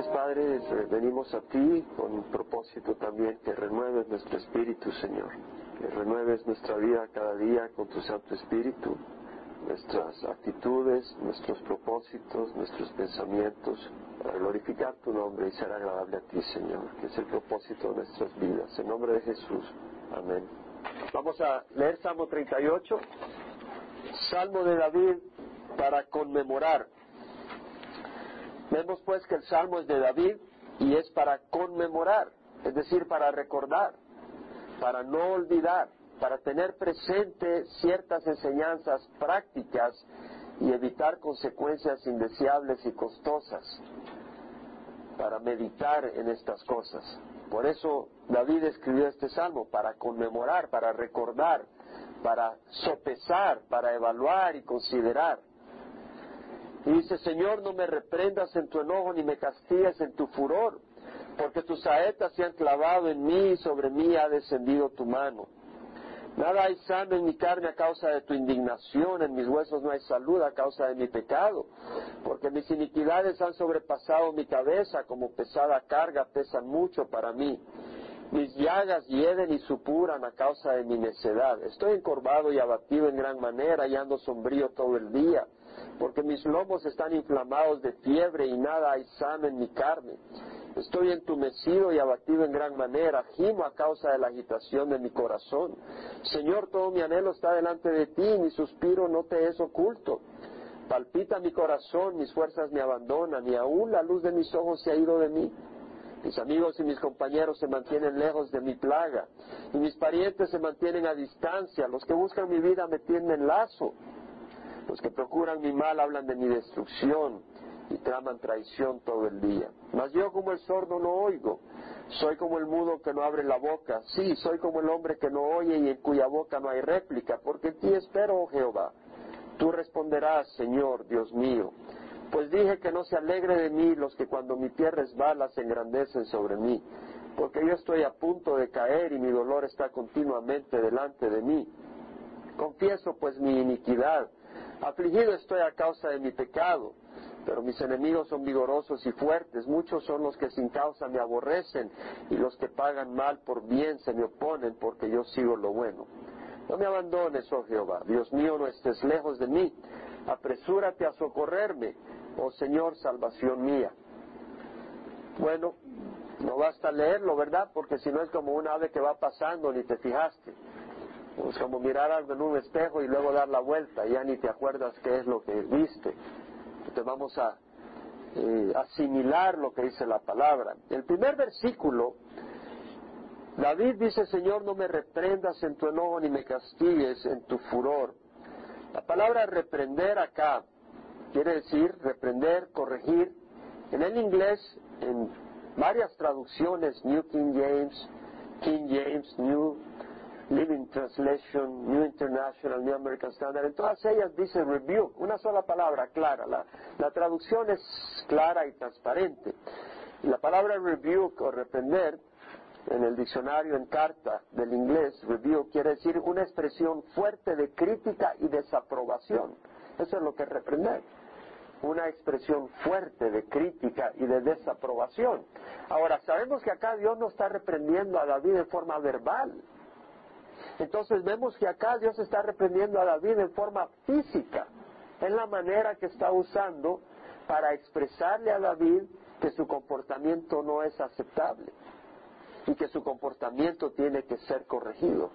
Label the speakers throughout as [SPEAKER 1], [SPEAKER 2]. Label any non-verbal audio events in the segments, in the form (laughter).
[SPEAKER 1] Gracias, Padre. Eh, venimos a ti con un propósito también que renueves nuestro espíritu, Señor. Que renueves nuestra vida cada día con tu Santo Espíritu, nuestras actitudes, nuestros propósitos, nuestros pensamientos, para glorificar tu nombre y ser agradable a ti, Señor, que es el propósito de nuestras vidas. En nombre de Jesús. Amén. Vamos a leer Salmo 38. Salmo de David para conmemorar. Vemos pues que el salmo es de David y es para conmemorar, es decir, para recordar, para no olvidar, para tener presente ciertas enseñanzas prácticas y evitar consecuencias indeseables y costosas, para meditar en estas cosas. Por eso David escribió este salmo, para conmemorar, para recordar, para sopesar, para evaluar y considerar. Y dice, Señor, no me reprendas en tu enojo ni me castigues en tu furor, porque tus saetas se han clavado en mí y sobre mí ha descendido tu mano. Nada hay sano en mi carne a causa de tu indignación, en mis huesos no hay salud a causa de mi pecado, porque mis iniquidades han sobrepasado mi cabeza, como pesada carga pesan mucho para mí. Mis llagas hieden y supuran a causa de mi necedad. Estoy encorvado y abatido en gran manera y ando sombrío todo el día, porque mis lomos están inflamados de fiebre y nada hay sano en mi carne. Estoy entumecido y abatido en gran manera, gimo a causa de la agitación de mi corazón. Señor, todo mi anhelo está delante de ti, mi suspiro no te es oculto. Palpita mi corazón, mis fuerzas me abandonan, y aún la luz de mis ojos se ha ido de mí. Mis amigos y mis compañeros se mantienen lejos de mi plaga, y mis parientes se mantienen a distancia. Los que buscan mi vida me tienden lazo. Los que procuran mi mal hablan de mi destrucción y traman traición todo el día. Mas yo como el sordo no oigo, soy como el mudo que no abre la boca, sí, soy como el hombre que no oye y en cuya boca no hay réplica, porque en ti espero, oh Jehová. Tú responderás, Señor, Dios mío. Pues dije que no se alegre de mí los que cuando mi pie resbala se engrandecen sobre mí, porque yo estoy a punto de caer y mi dolor está continuamente delante de mí. Confieso pues mi iniquidad, afligido estoy a causa de mi pecado, pero mis enemigos son vigorosos y fuertes, muchos son los que sin causa me aborrecen y los que pagan mal por bien se me oponen porque yo sigo lo bueno. No me abandones, oh Jehová, Dios mío, no estés lejos de mí, apresúrate a socorrerme, oh Señor, salvación mía. Bueno, no basta leerlo, ¿verdad? Porque si no es como un ave que va pasando, ni te fijaste. Es como mirar algo en un espejo y luego dar la vuelta, ya ni te acuerdas qué es lo que viste. Entonces vamos a eh, asimilar lo que dice la palabra. El primer versículo, David dice, Señor, no me reprendas en tu enojo ni me castigues en tu furor. La palabra reprender acá quiere decir reprender, corregir. En el inglés, en varias traducciones, New King James, King James, New Living Translation, New International, New American Standard, en todas ellas dice rebuke, una sola palabra clara. La, traducción es clara y transparente. la palabra rebuke o reprender en el diccionario en carta del inglés, review, quiere decir una expresión fuerte de crítica y desaprobación. Eso es lo que es reprender. Una expresión fuerte de crítica y de desaprobación. Ahora, sabemos que acá Dios no está reprendiendo a David en forma verbal. Entonces vemos que acá Dios está reprendiendo a David en forma física. Es la manera que está usando para expresarle a David que su comportamiento no es aceptable y que su comportamiento tiene que ser corregido.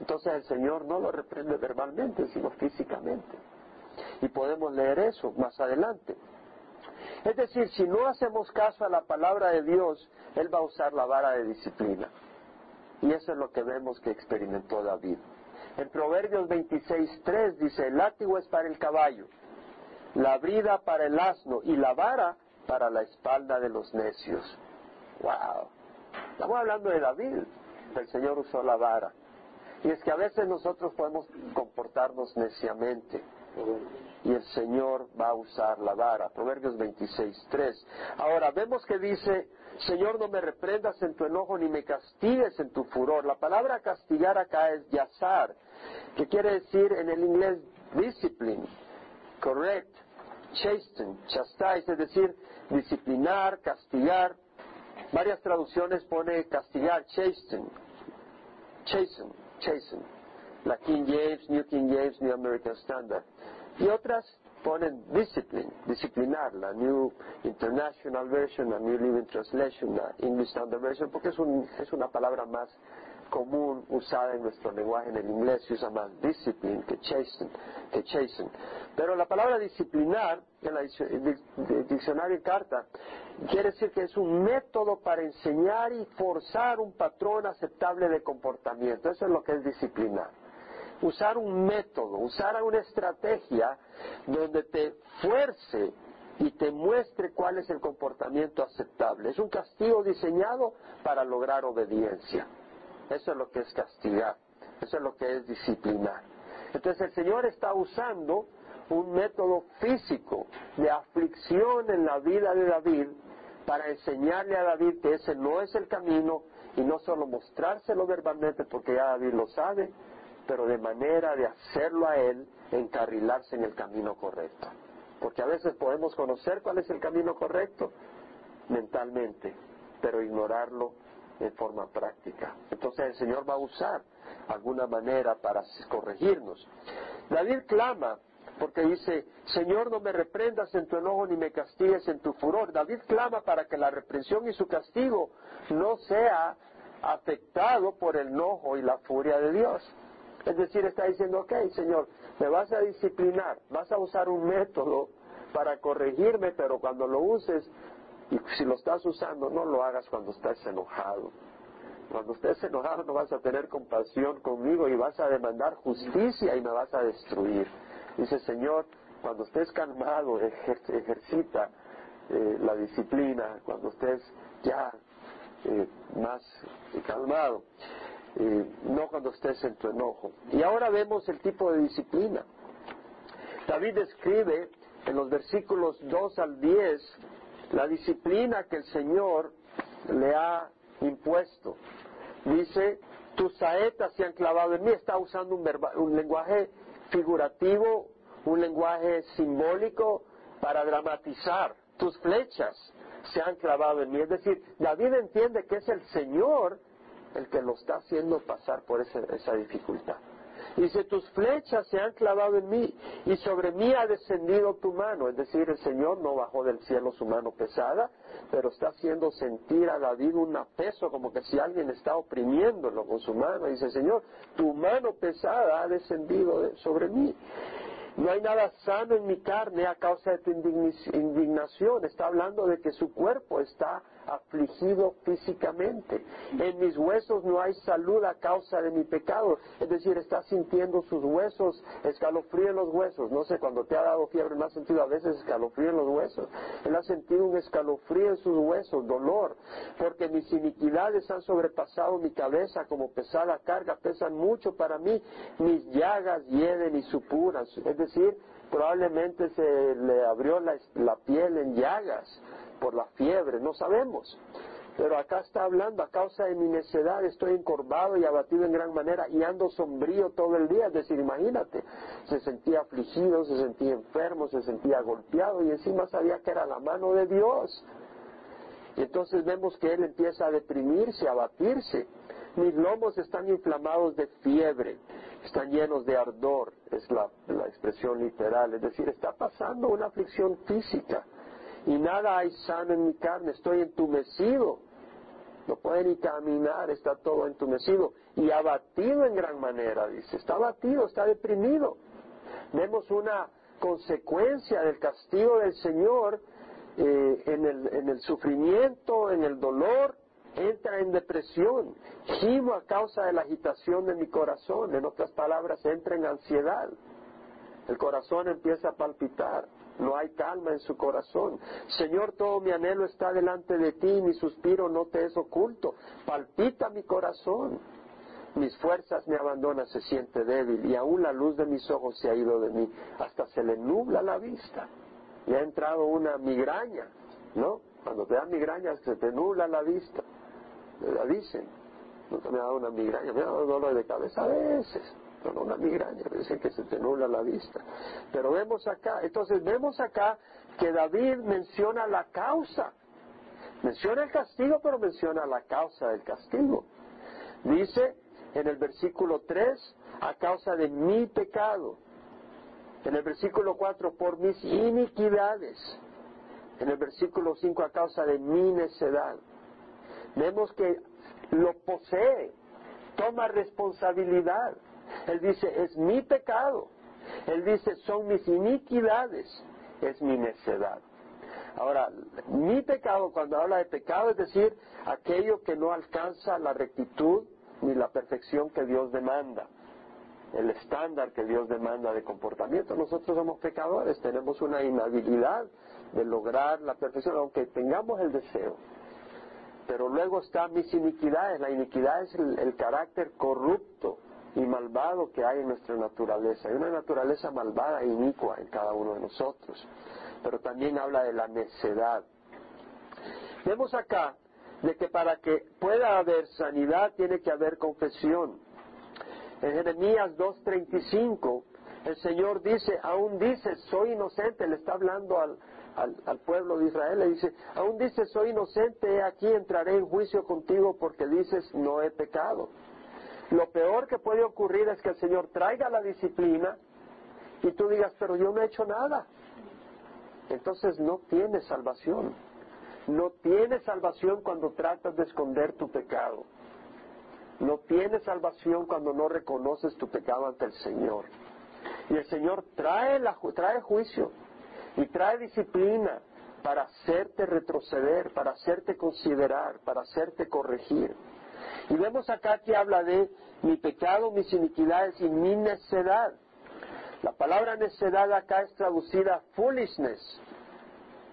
[SPEAKER 1] Entonces el Señor no lo reprende verbalmente, sino físicamente. Y podemos leer eso más adelante. Es decir, si no hacemos caso a la palabra de Dios, Él va a usar la vara de disciplina. Y eso es lo que vemos que experimentó David. En Proverbios 26.3 dice, el látigo es para el caballo, la brida para el asno y la vara para la espalda de los necios. ¡Wow! Estamos hablando de David. El Señor usó la vara. Y es que a veces nosotros podemos comportarnos neciamente. Y el Señor va a usar la vara. Proverbios 26, 3. Ahora, vemos que dice, Señor, no me reprendas en tu enojo ni me castigues en tu furor. La palabra castigar acá es yazar, que quiere decir en el inglés discipline, correct, chasten, chastise, es decir, disciplinar, castigar. Varias traducciones pone castigar, chasten, chasten, chasten. La King James, New King James, New American Standard. Y otras ponen discipline, disciplinar, la New International Version, la New Living Translation, la English Standard Version, porque es, un, es una palabra más común usada en nuestro lenguaje en el inglés, se usa más discipline que chasten, que chasten. Pero la palabra disciplinar en la diccionario y carta quiere decir que es un método para enseñar y forzar un patrón aceptable de comportamiento. Eso es lo que es disciplinar usar un método, usar una estrategia donde te fuerce y te muestre cuál es el comportamiento aceptable. Es un castigo diseñado para lograr obediencia. Eso es lo que es castigar. Eso es lo que es disciplinar. Entonces el Señor está usando un método físico de aflicción en la vida de David para enseñarle a David que ese no es el camino y no solo mostrárselo verbalmente porque ya David lo sabe, pero de manera de hacerlo a Él encarrilarse en el camino correcto. Porque a veces podemos conocer cuál es el camino correcto mentalmente, pero ignorarlo en forma práctica. Entonces el Señor va a usar alguna manera para corregirnos. David clama porque dice, Señor, no me reprendas en tu enojo ni me castigues en tu furor. David clama para que la reprensión y su castigo no sea afectado por el enojo y la furia de Dios. Es decir, está diciendo, ok, Señor, me vas a disciplinar, vas a usar un método para corregirme, pero cuando lo uses, y si lo estás usando, no lo hagas cuando estés enojado. Cuando estés enojado no vas a tener compasión conmigo y vas a demandar justicia y me vas a destruir. Dice, Señor, cuando estés calmado, ejercita eh, la disciplina, cuando estés ya eh, más calmado no cuando estés en tu enojo. Y ahora vemos el tipo de disciplina. David describe en los versículos 2 al 10 la disciplina que el Señor le ha impuesto. Dice, tus saetas se han clavado en mí. Está usando un, un lenguaje figurativo, un lenguaje simbólico para dramatizar. Tus flechas se han clavado en mí. Es decir, David entiende que es el Señor el que lo está haciendo pasar por esa dificultad. Dice, tus flechas se han clavado en mí y sobre mí ha descendido tu mano. Es decir, el Señor no bajó del cielo su mano pesada, pero está haciendo sentir a David un peso como que si alguien está oprimiéndolo con su mano. Dice, Señor, tu mano pesada ha descendido sobre mí. No hay nada sano en mi carne a causa de tu indignación. Está hablando de que su cuerpo está afligido físicamente. En mis huesos no hay salud a causa de mi pecado. Es decir, está sintiendo sus huesos, escalofrío en los huesos. No sé, cuando te ha dado fiebre, ¿no has sentido a veces escalofrío en los huesos? Él ha sentido un escalofrío en sus huesos, dolor, porque mis iniquidades han sobrepasado mi cabeza como pesada carga, pesan mucho para mí. Mis llagas hieden y supuran. Es decir, probablemente se le abrió la, la piel en llagas por la fiebre, no sabemos. Pero acá está hablando, a causa de mi necedad estoy encorvado y abatido en gran manera y ando sombrío todo el día. Es decir, imagínate, se sentía afligido, se sentía enfermo, se sentía golpeado y encima sabía que era la mano de Dios. Y entonces vemos que él empieza a deprimirse, a abatirse. Mis lomos están inflamados de fiebre, están llenos de ardor, es la, la expresión literal. Es decir, está pasando una aflicción física y nada hay sano en mi carne, estoy entumecido. No puede ni caminar, está todo entumecido y abatido en gran manera, dice, está abatido, está deprimido. Vemos una consecuencia del castigo del Señor eh, en, el, en el sufrimiento, en el dolor, entra en depresión, gimo a causa de la agitación de mi corazón, en otras palabras, entra en ansiedad. El corazón empieza a palpitar no hay calma en su corazón. Señor, todo mi anhelo está delante de ti, mi suspiro no te es oculto. Palpita mi corazón. Mis fuerzas me abandonan, se siente débil y aún la luz de mis ojos se ha ido de mí. Hasta se le nubla la vista. Le ha entrado una migraña, ¿no? Cuando te dan migraña se te nubla la vista. La dicen. Nunca me ha dado una migraña, me ha dado dolor de cabeza a veces. Una migraña, dicen que se te nula la vista. Pero vemos acá, entonces vemos acá que David menciona la causa. Menciona el castigo, pero menciona la causa del castigo. Dice en el versículo 3, a causa de mi pecado. En el versículo 4, por mis iniquidades. En el versículo 5, a causa de mi necedad. Vemos que lo posee, toma responsabilidad. Él dice, es mi pecado. Él dice, son mis iniquidades, es mi necedad. Ahora, mi pecado, cuando habla de pecado, es decir, aquello que no alcanza la rectitud ni la perfección que Dios demanda, el estándar que Dios demanda de comportamiento. Nosotros somos pecadores, tenemos una inhabilidad de lograr la perfección, aunque tengamos el deseo. Pero luego están mis iniquidades. La iniquidad es el, carácter corrupto y malvado que hay en nuestra naturaleza. Hay una naturaleza malvada e inicua en cada uno de nosotros. Pero también habla de la necedad. Vemos acá de que para que pueda haber sanidad tiene que haber confesión. En Jeremías 2.35 el Señor dice, aún dice, soy inocente, le está hablando al, al, pueblo de Israel, le dice, aún dice, soy inocente, aquí entraré en juicio contigo porque dices, no he pecado. Lo peor que puede ocurrir es que el Señor traiga la disciplina y tú digas, pero yo no he hecho nada. Entonces no tienes salvación. No tienes salvación cuando tratas de esconder tu pecado. No tienes salvación cuando no reconoces tu pecado ante el Señor. Y el Señor trae, la, trae juicio y trae disciplina para hacerte retroceder, para hacerte considerar, para hacerte corregir. Y vemos acá que habla de mi pecado, mis iniquidades y mi necedad. La palabra necedad acá es traducida foolishness,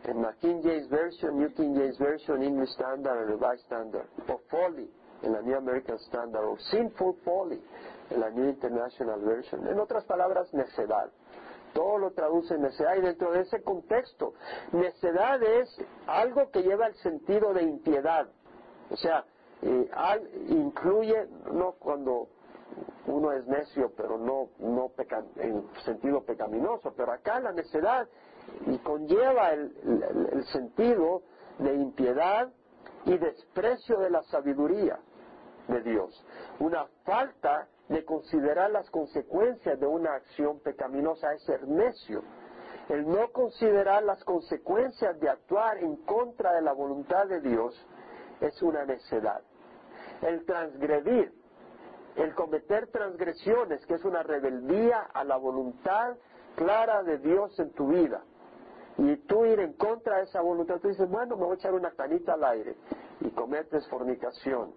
[SPEAKER 1] en la King James Version, New King James Version, English Standard, Revised Standard, o folly en la New American Standard, o sinful folly en la New International Version. En otras palabras, necedad. Todo lo traduce necedad y dentro de ese contexto, necedad es algo que lleva el sentido de impiedad. O sea, eh, incluye, no cuando uno es necio, pero no, no en sentido pecaminoso, pero acá la necedad y conlleva el, sentido de impiedad y desprecio de la sabiduría de Dios. Una falta de considerar las consecuencias de una acción pecaminosa es ser necio. El no considerar las consecuencias de actuar en contra de la voluntad de Dios es una necedad. El transgredir, el cometer transgresiones, que es una rebeldía a la voluntad clara de Dios en tu vida, y tú ir en contra de esa voluntad, tú dices, bueno, me voy a echar una canita al aire y cometes fornicación.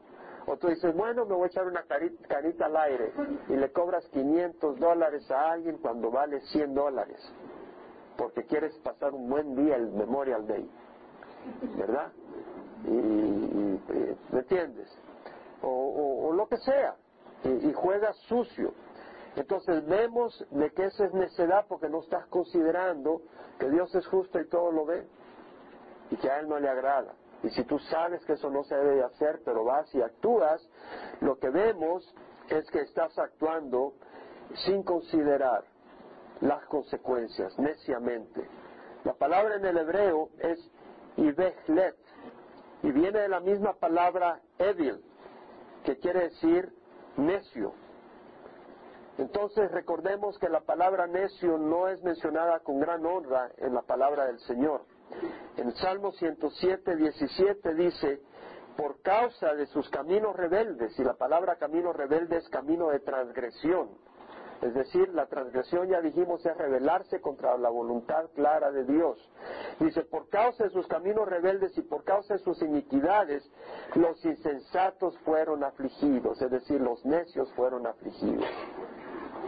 [SPEAKER 1] O tú dices, bueno, me voy a echar una canita al aire y le cobras 500 dólares a alguien cuando vale 100 dólares, porque quieres pasar un buen día el Memorial Day, ¿verdad? Y, ¿me entiendes? O, lo que sea, y, y juegas sucio. Entonces vemos de que esa es necedad porque no estás considerando que Dios es justo y todo lo ve y que a Él no le agrada. Y si tú sabes que eso no se debe hacer, pero vas y actúas, lo que vemos es que estás actuando sin considerar las consecuencias, neciamente. La palabra en el hebreo es ibehlet y viene de la misma palabra evil, que quiere decir necio. Entonces recordemos que la palabra necio no es mencionada con gran honra en la palabra del Señor. En Salmo 107, 17 dice, por causa de sus caminos rebeldes, y la palabra camino rebelde es camino de transgresión. Es decir, la transgresión, ya dijimos, es rebelarse contra la voluntad clara de Dios. Dice, por causa de sus caminos rebeldes y por causa de sus iniquidades, los insensatos fueron afligidos, es decir, los necios fueron afligidos.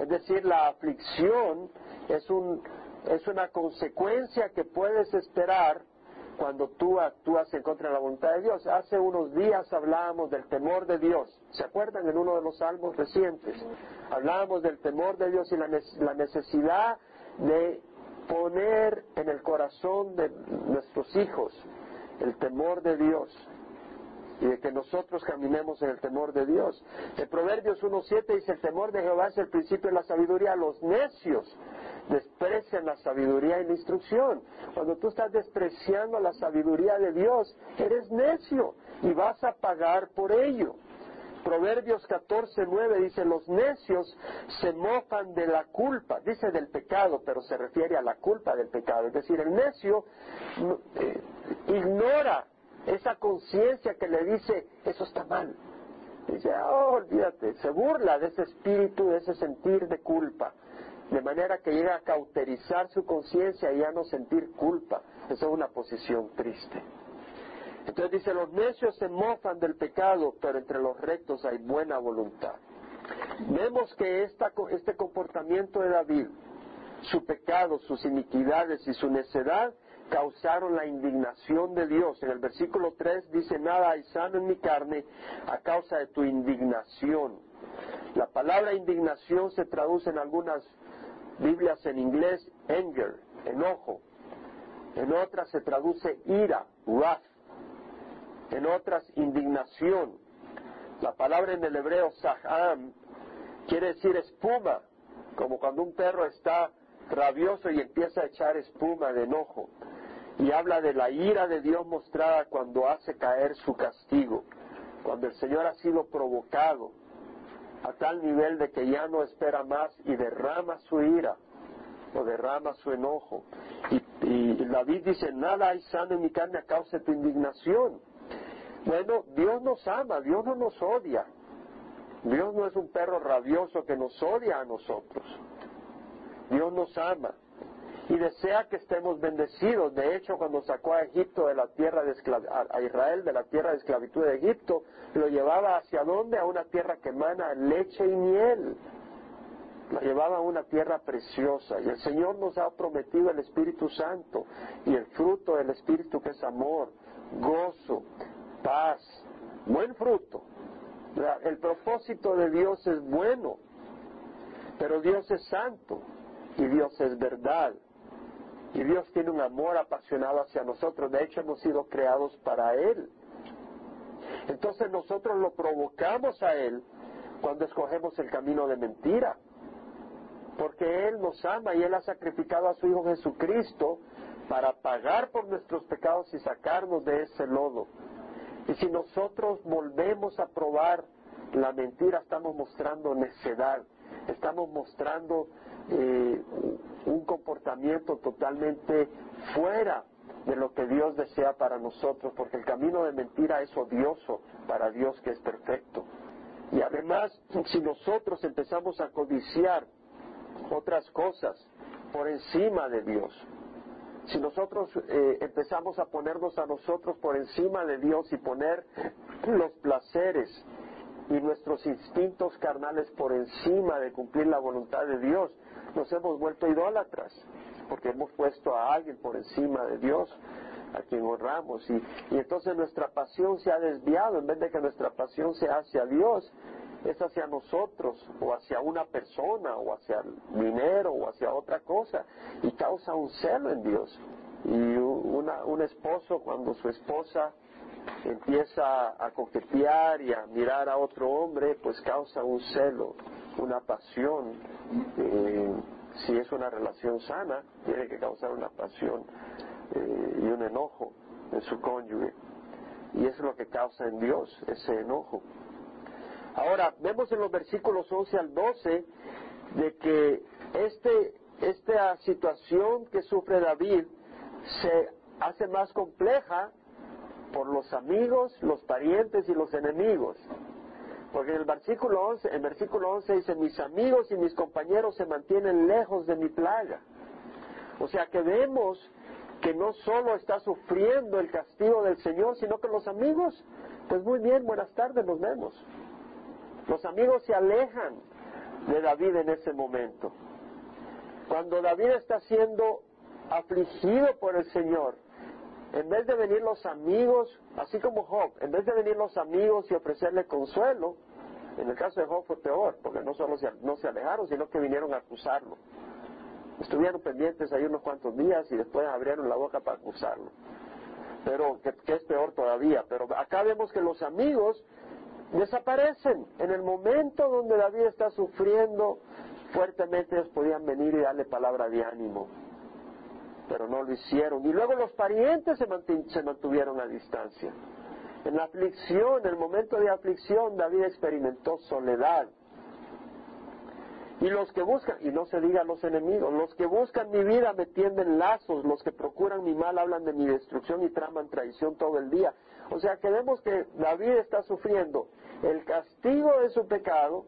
[SPEAKER 1] Es decir, la aflicción es, un, es una consecuencia que puedes esperar cuando tú actúas en contra de la voluntad de Dios. Hace unos días hablábamos del temor de Dios. ¿Se acuerdan en uno de los salmos recientes? Hablábamos del temor de Dios y la, la necesidad de poner en el corazón de nuestros hijos el temor de Dios y de que nosotros caminemos en el temor de Dios. En Proverbios 1.7 dice, el temor de Jehová es el principio de la sabiduría. Los necios desprecian la sabiduría y la instrucción. Cuando tú estás despreciando la sabiduría de Dios, eres necio y vas a pagar por ello. Proverbios 14.9 dice, los necios se mofan de la culpa, dice del pecado, pero se refiere a la culpa del pecado. Es decir, el necio eh, ignora esa conciencia que le dice, eso está mal. Dice, oh, olvídate, se burla de ese espíritu, de ese sentir de culpa, de manera que llega a cauterizar su conciencia y ya no sentir culpa. Esa es una posición triste. Entonces dice, los necios se mofan del pecado, pero entre los rectos hay buena voluntad. Vemos que esta, este comportamiento de David, su pecado, sus iniquidades y su necedad, causaron la indignación de Dios. En el versículo 3 dice, nada hay sano en mi carne a causa de tu indignación. La palabra indignación se traduce en algunas Biblias en inglés anger, enojo. En otras se traduce ira, wrath. En otras indignación. La palabra en el hebreo saham quiere decir espuma, como cuando un perro está rabioso y empieza a echar espuma de enojo y habla de la ira de Dios mostrada cuando hace caer su castigo, cuando el Señor ha sido provocado a tal nivel de que ya no espera más y derrama su ira o derrama su enojo. Y, David dice, nada hay sano en mi carne a causa de tu indignación. Bueno, Dios nos ama, Dios no nos odia. Dios no es un perro rabioso que nos odia a nosotros. Dios nos ama y desea que estemos bendecidos. De hecho, cuando sacó a Egipto de la tierra de a Israel de la tierra de esclavitud de Egipto, lo llevaba hacia dónde? A una tierra que emana leche y miel. Lo llevaba a una tierra preciosa. Y el Señor nos ha prometido el Espíritu Santo y el fruto del Espíritu que es amor, gozo, paz, buen fruto. El propósito de Dios es bueno, pero Dios es santo y Dios es verdad. Y Dios tiene un amor apasionado hacia nosotros. De hecho, hemos sido creados para Él. Entonces nosotros lo provocamos a Él cuando escogemos el camino de mentira. Porque Él nos ama y Él ha sacrificado a su Hijo Jesucristo para pagar por nuestros pecados y sacarnos de ese lodo. Y si nosotros volvemos a probar la mentira, estamos mostrando necedad, estamos mostrando eh, un comportamiento totalmente fuera de lo que Dios desea para nosotros, porque el camino de mentira es odioso para Dios que es perfecto. Y además, si nosotros empezamos a codiciar otras cosas por encima de Dios, si nosotros eh, empezamos a ponernos a nosotros por encima de Dios y poner los placeres y nuestros instintos carnales por encima de cumplir la voluntad de Dios, nos hemos vuelto idólatras, porque hemos puesto a alguien por encima de Dios, a quien honramos, y, y entonces nuestra pasión se ha desviado, en vez de que nuestra pasión sea hacia Dios, es hacia nosotros, o hacia una persona, o hacia el dinero, o hacia otra cosa, y causa un celo en Dios. Y un esposo, cuando su esposa empieza a coquetear y a mirar a otro hombre, pues causa un celo, una pasión. Eh, si es una relación sana, tiene que causar una pasión eh, y un enojo en su cónyuge. Y eso es lo que causa en Dios, ese enojo. Ahora, vemos en los versículos 11 al 12 de que este, esta situación que sufre David se hace más compleja por los amigos, los parientes y los enemigos. Porque en el versículo 11, en versículo 11 dice, mis amigos y mis compañeros se mantienen lejos de mi plaga. O sea que vemos que no solo está sufriendo el castigo del Señor, sino que los amigos, pues muy bien, buenas tardes, nos vemos. Los amigos se alejan de David en ese momento. Cuando David está siendo afligido por el Señor, en vez de venir los amigos, así como Job, en vez de venir los amigos y ofrecerle consuelo, en el caso de Job fue peor, porque no solo se, no se alejaron, sino que vinieron a acusarlo. Estuvieron pendientes ahí unos cuantos días y después abrieron la boca para acusarlo. pero que, que es peor todavía. Pero acá vemos que los amigos desaparecen. En el momento donde David está sufriendo fuertemente, ellos podían venir y darle palabra de ánimo, pero no lo hicieron. Y luego los parientes se, mantuvieron a distancia. En la aflicción, en el momento de aflicción, David experimentó soledad. Y los que buscan, y no se diga los enemigos, los que buscan mi vida me tienden lazos, los que procuran mi mal hablan de mi destrucción y traman traición todo el día. O sea que vemos que David está sufriendo el castigo de su pecado,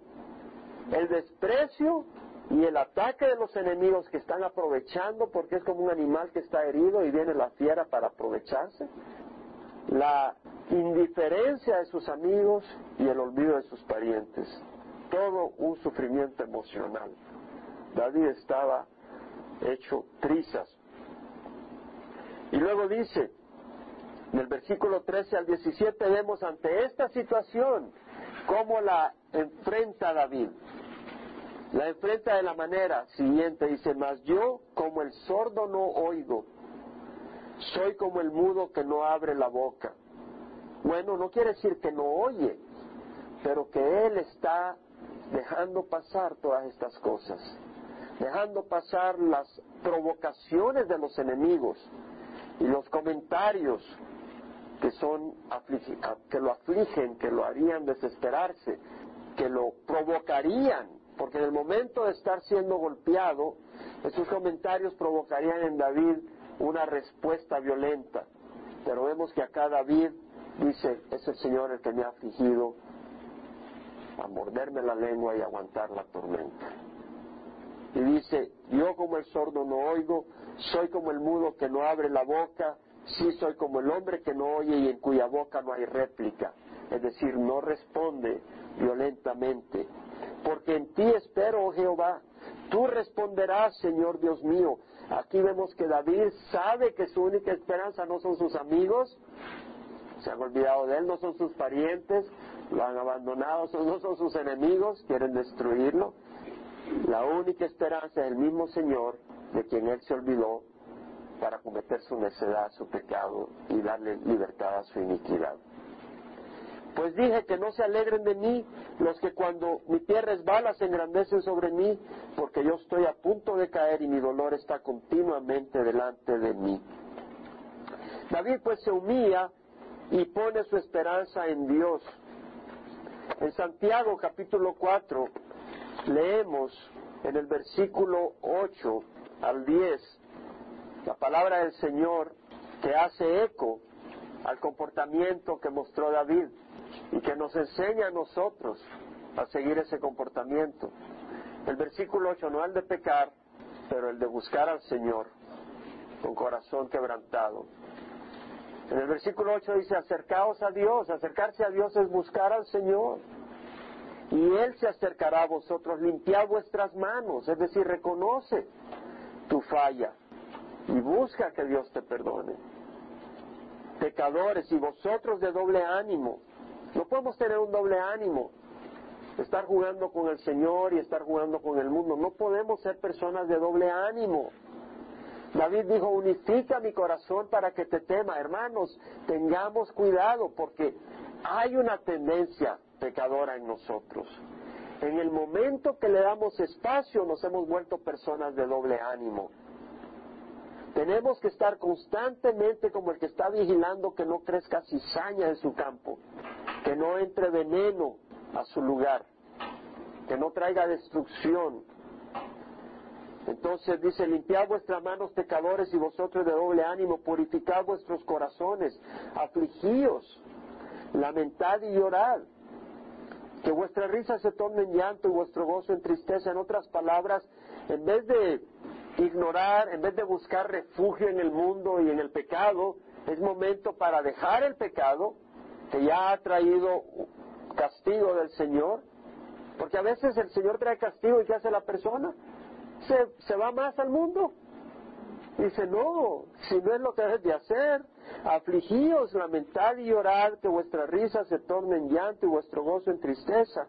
[SPEAKER 1] el desprecio y el ataque de los enemigos que están aprovechando porque es como un animal que está herido y viene la fiera para aprovecharse, la indiferencia de sus amigos y el olvido de sus parientes todo un sufrimiento emocional. David estaba hecho trizas. Y luego dice, en el versículo 13 al 17 vemos ante esta situación cómo la enfrenta David. La enfrenta de la manera siguiente, dice, mas yo como el sordo no oigo, soy como el mudo que no abre la boca. Bueno, no quiere decir que no oye, pero que él está dejando pasar todas estas cosas, dejando pasar las provocaciones de los enemigos y los comentarios que son que lo afligen, que lo harían desesperarse, que lo provocarían, porque en el momento de estar siendo golpeado, esos comentarios provocarían en David una respuesta violenta. Pero vemos que acá David dice, es el Señor el que me ha afligido, a morderme la lengua y aguantar la tormenta. Y dice, yo como el sordo no oigo, soy como el mudo que no abre la boca, sí soy como el hombre que no oye y en cuya boca no hay réplica, es decir, no responde violentamente. Porque en ti espero, oh Jehová, tú responderás, Señor Dios mío. Aquí vemos que David sabe que su única esperanza no son sus amigos, se han olvidado de él, no son sus parientes, lo han abandonado, no son sus enemigos, quieren destruirlo. La única esperanza es el mismo Señor de quien Él se olvidó para cometer su necedad, su pecado y darle libertad a su iniquidad. Pues dije que no se alegren de mí los que cuando mi pie resbala se engrandecen sobre mí, porque yo estoy a punto de caer y mi dolor está continuamente delante de mí. David pues se humilla y pone su esperanza en Dios en Santiago capítulo 4 leemos en el versículo 8 al 10 la palabra del Señor que hace eco al comportamiento que mostró David y que nos enseña a nosotros a seguir ese comportamiento. El versículo 8 no el de pecar, pero el de buscar al Señor con corazón quebrantado. En el versículo 8 dice, acercaos a Dios. Acercarse a Dios es buscar al Señor. Y Él se acercará a vosotros. Limpiad vuestras manos. Es decir, reconoce tu falla y busca que Dios te perdone. Pecadores y vosotros de doble ánimo. No podemos tener un doble ánimo. Estar jugando con el Señor y estar jugando con el mundo. No podemos ser personas de doble ánimo. David dijo, unifica mi corazón para que te tema. Hermanos, tengamos cuidado porque hay una tendencia pecadora en nosotros. En el momento que le damos espacio nos hemos vuelto personas de doble ánimo. Tenemos que estar constantemente como el que está vigilando que no crezca cizaña en su campo, que no entre veneno a su lugar, que no traiga destrucción, entonces dice, limpiad vuestras manos pecadores y vosotros de doble ánimo, purificad vuestros corazones, afligíos, lamentad y llorad. Que vuestra risa se torne en llanto y vuestro gozo en tristeza. En otras palabras, en vez de ignorar, en vez de buscar refugio en el mundo y en el pecado, es momento para dejar el pecado, que ya ha traído castigo del Señor, porque a veces el Señor trae castigo y ¿qué hace la persona? se, va más al mundo. Dice, no, si no es lo que debes de hacer, afligíos, lamentad y llorad, que vuestra risa se torne en llanto y vuestro gozo en tristeza.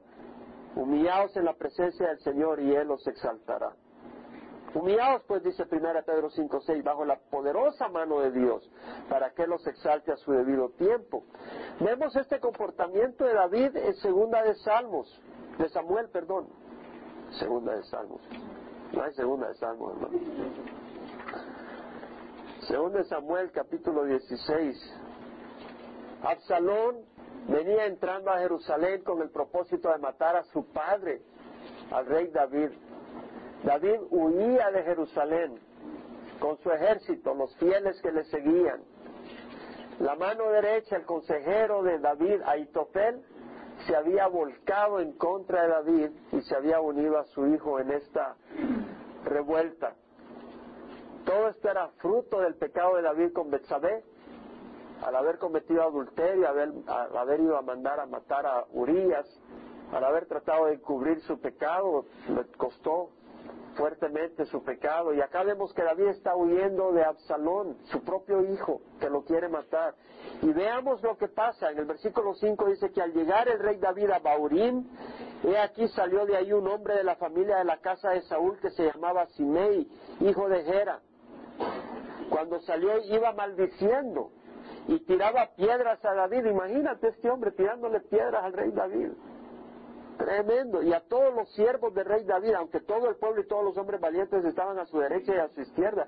[SPEAKER 1] Humillaos en la presencia del Señor y Él os exaltará. Humillados pues, dice 1 Pedro 5, 6, bajo la poderosa mano de Dios, para que los exalte a su debido tiempo. Vemos este comportamiento de David en segunda de Salmos, de Samuel, perdón, segunda de Salmos. No hay segunda de Salmos, hermano. Segunda de Samuel, capítulo 16. Absalón venía entrando a Jerusalén con el propósito de matar a su padre, al rey David. David huía de Jerusalén con su ejército, los fieles que le seguían. La mano derecha, el consejero de David, Aitofel, se había volcado en contra de David y se había unido a su hijo en esta revuelta. Todo esto era fruto del pecado de David con Betsabé, al haber cometido adulterio, al haber ido a mandar a matar a Urias, al haber tratado de cubrir su pecado, le costó fuertemente su pecado. Y acá vemos que David está huyendo de Absalón, su propio hijo, que lo quiere matar. Y veamos lo que pasa. En el versículo 5 dice que al llegar el rey David a Baurín, he aquí salió de ahí un hombre de la familia de la casa de Saúl que se llamaba Simei, hijo de Gera. Cuando salió iba maldiciendo y tiraba piedras a David. Imagínate este hombre tirándole piedras al rey David. Tremendo. Y a todos los siervos del rey David, aunque todo el pueblo y todos los hombres valientes estaban a su derecha y a su izquierda.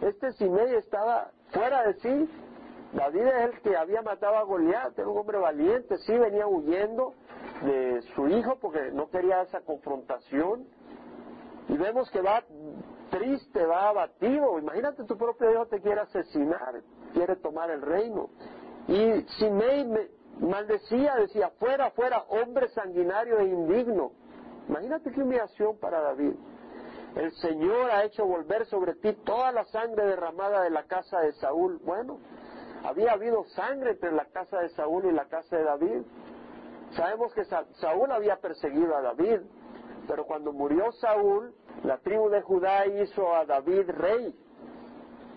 [SPEAKER 1] Este Simei estaba fuera de sí. David es el que había matado a Goliat, era un hombre valiente, sí venía huyendo de su hijo porque no quería esa confrontación. Y vemos que va triste, va abatido. Imagínate tu propio hijo te quiere asesinar, quiere tomar el reino. Y Simei maldecía, decía, fuera, fuera, hombre sanguinario e indigno. Imagínate qué humillación para David. El Señor ha hecho volver sobre ti toda la sangre derramada de la casa de Saúl. Bueno, había habido sangre entre la casa de Saúl y la casa de David. Sabemos que Saúl había perseguido a David, pero cuando murió Saúl, la tribu de Judá hizo a David rey.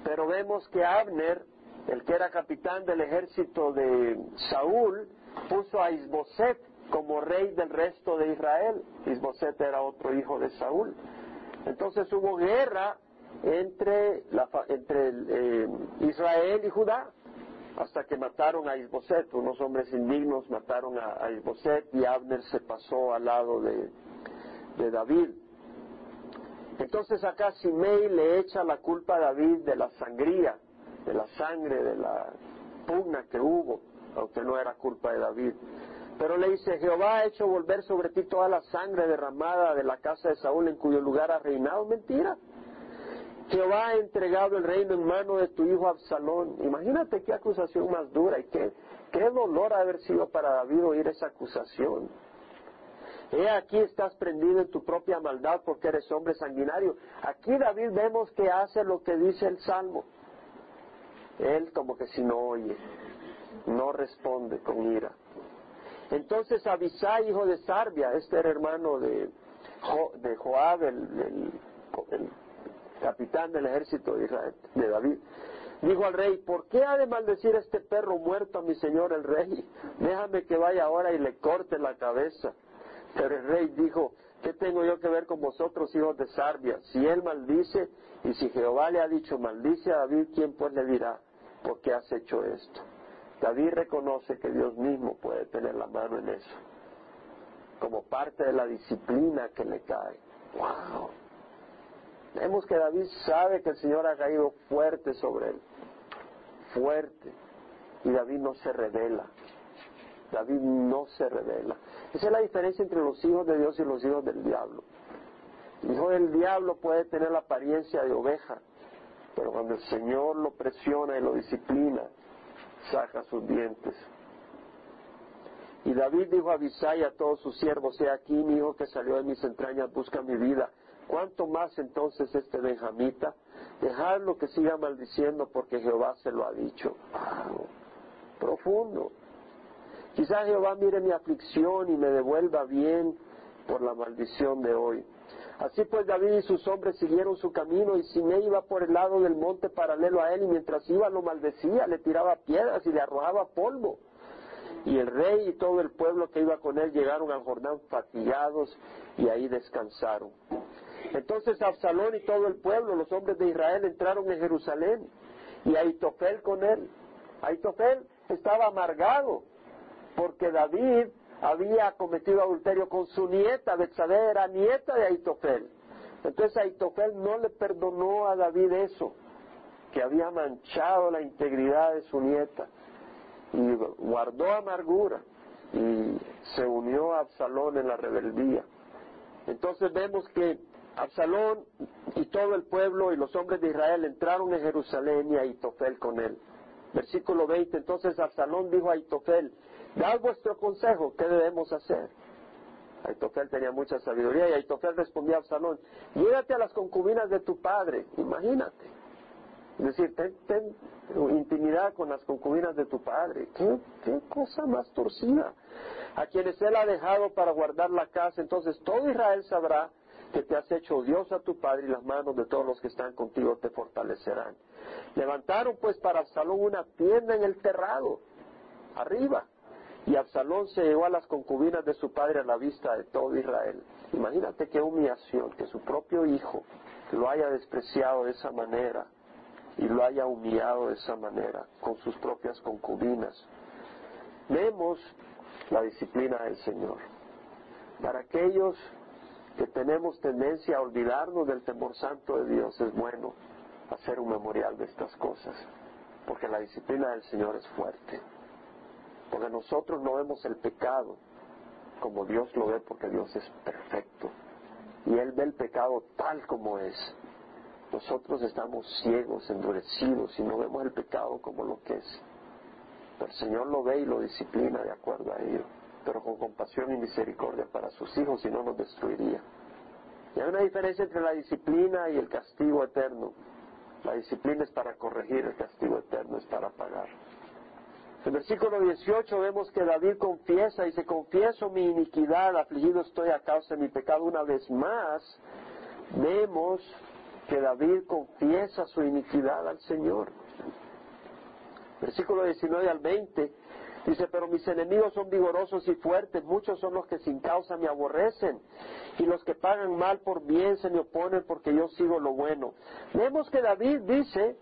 [SPEAKER 1] Pero vemos que Abner el que era capitán del ejército de Saúl, puso a Isboset como rey del resto de Israel. Isboset era otro hijo de Saúl. Entonces hubo guerra entre, eh, Israel y Judá hasta que mataron a Isboset. Unos hombres indignos mataron a, Isboset y Abner se pasó al lado de, de David. Entonces acá Simei le echa la culpa a David de la sangría de la sangre, de la pugna que hubo, aunque no era culpa de David. Pero le dice, Jehová ha hecho volver sobre ti toda la sangre derramada de la casa de Saúl en cuyo lugar ha reinado. Mentira. Jehová ha entregado el reino en mano de tu hijo Absalón. Imagínate qué acusación más dura y qué, qué dolor ha haber sido para David oír esa acusación. He aquí estás prendido en tu propia maldad porque eres hombre sanguinario. Aquí David vemos que hace lo que dice el Salmo. Él como que si no oye, no responde con ira. Entonces Abisai, hijo de Sarbia, este era hermano de, de Joab, el, capitán del ejército de David, dijo al rey, ¿por qué ha de maldecir este perro muerto a mi señor el rey? Déjame que vaya ahora y le corte la cabeza. Pero el rey dijo, ¿qué tengo yo que ver con vosotros, hijos de Sarbia? Si él maldice y si Jehová le ha dicho, maldice a David, ¿quién pues le dirá, ¿por qué has hecho esto? David reconoce que Dios mismo puede tener la mano en eso, como parte de la disciplina que le cae. ¡Wow! Vemos que David sabe que el Señor ha caído fuerte sobre él, fuerte, y David no se revela. David no se revela. Esa es la diferencia entre los hijos de Dios y los hijos del diablo. El hijo del diablo puede tener la apariencia de oveja, pero cuando el Señor lo presiona y lo disciplina, saca sus dientes. Y David dijo a Abisai a todos sus siervos, he aquí mi hijo que salió de mis entrañas busca mi vida. ¿Cuánto más entonces este benjamita? Dejadlo que siga maldiciendo porque Jehová se lo ha dicho. profundo. Quizás Jehová mire mi aflicción y me devuelva bien por la maldición de hoy. Así pues David y sus hombres siguieron su camino y Simei iba por el lado del monte paralelo a él y mientras iba lo maldecía, le tiraba piedras y le arrojaba polvo. Y el rey y todo el pueblo que iba con él llegaron al Jordán fatigados y ahí descansaron. Entonces Absalón y todo el pueblo, los hombres de Israel, entraron en Jerusalén y Aitofel con él. Aitofel estaba amargado porque David había cometido adulterio con su nieta, Betsabé era nieta de Aitofel. Entonces Aitofel no le perdonó a David eso, que había manchado la integridad de su nieta, y guardó amargura y se unió a Absalón en la rebeldía. Entonces vemos que Absalón y todo el pueblo y los hombres de Israel entraron en Jerusalén y Aitofel con él. Versículo 20, entonces Absalón dijo a Aitofel, dad vuestro consejo, ¿qué debemos hacer? Aitofel tenía mucha sabiduría y Aitofel respondía a Absalón, llégate a las concubinas de tu padre, imagínate. Es decir, ten, intimidad con las concubinas de tu padre. ¿Qué, ¿Qué cosa más torcida? A quienes él ha dejado para guardar la casa, entonces todo Israel sabrá que te has hecho odioso a tu padre y las manos de todos los que están contigo te fortalecerán. Levantaron pues para Absalón una tienda en el terrado, arriba, y Absalón se llevó a las concubinas de su padre a la vista de todo Israel. Imagínate qué humillación que su propio hijo lo haya despreciado de esa manera y lo haya humillado de esa manera con sus propias concubinas. Vemos la disciplina del Señor. Para aquellos que tenemos tendencia a olvidarnos del temor santo de Dios, es bueno hacer un memorial de estas cosas, porque la disciplina del Señor es fuerte. Porque nosotros no vemos el pecado como Dios lo ve, porque Dios es perfecto. Y Él ve el pecado tal como es. Nosotros estamos ciegos, endurecidos y no vemos el pecado como lo que es. Pero el Señor lo ve y lo disciplina de acuerdo a ello, pero con compasión y misericordia para sus hijos y no nos destruiría. Y hay una diferencia entre la disciplina y el castigo eterno. La disciplina es para corregir, el castigo eterno es para pagar. En versículo 18 vemos que David confiesa, y dice, confieso mi iniquidad, afligido estoy a causa de mi pecado. Una vez más, vemos que David confiesa su iniquidad al Señor. Versículo 19 al 20 dice, pero mis enemigos son vigorosos y fuertes, muchos son los que sin causa me aborrecen, y los que pagan mal por bien se me oponen porque yo sigo lo bueno. Vemos que David dice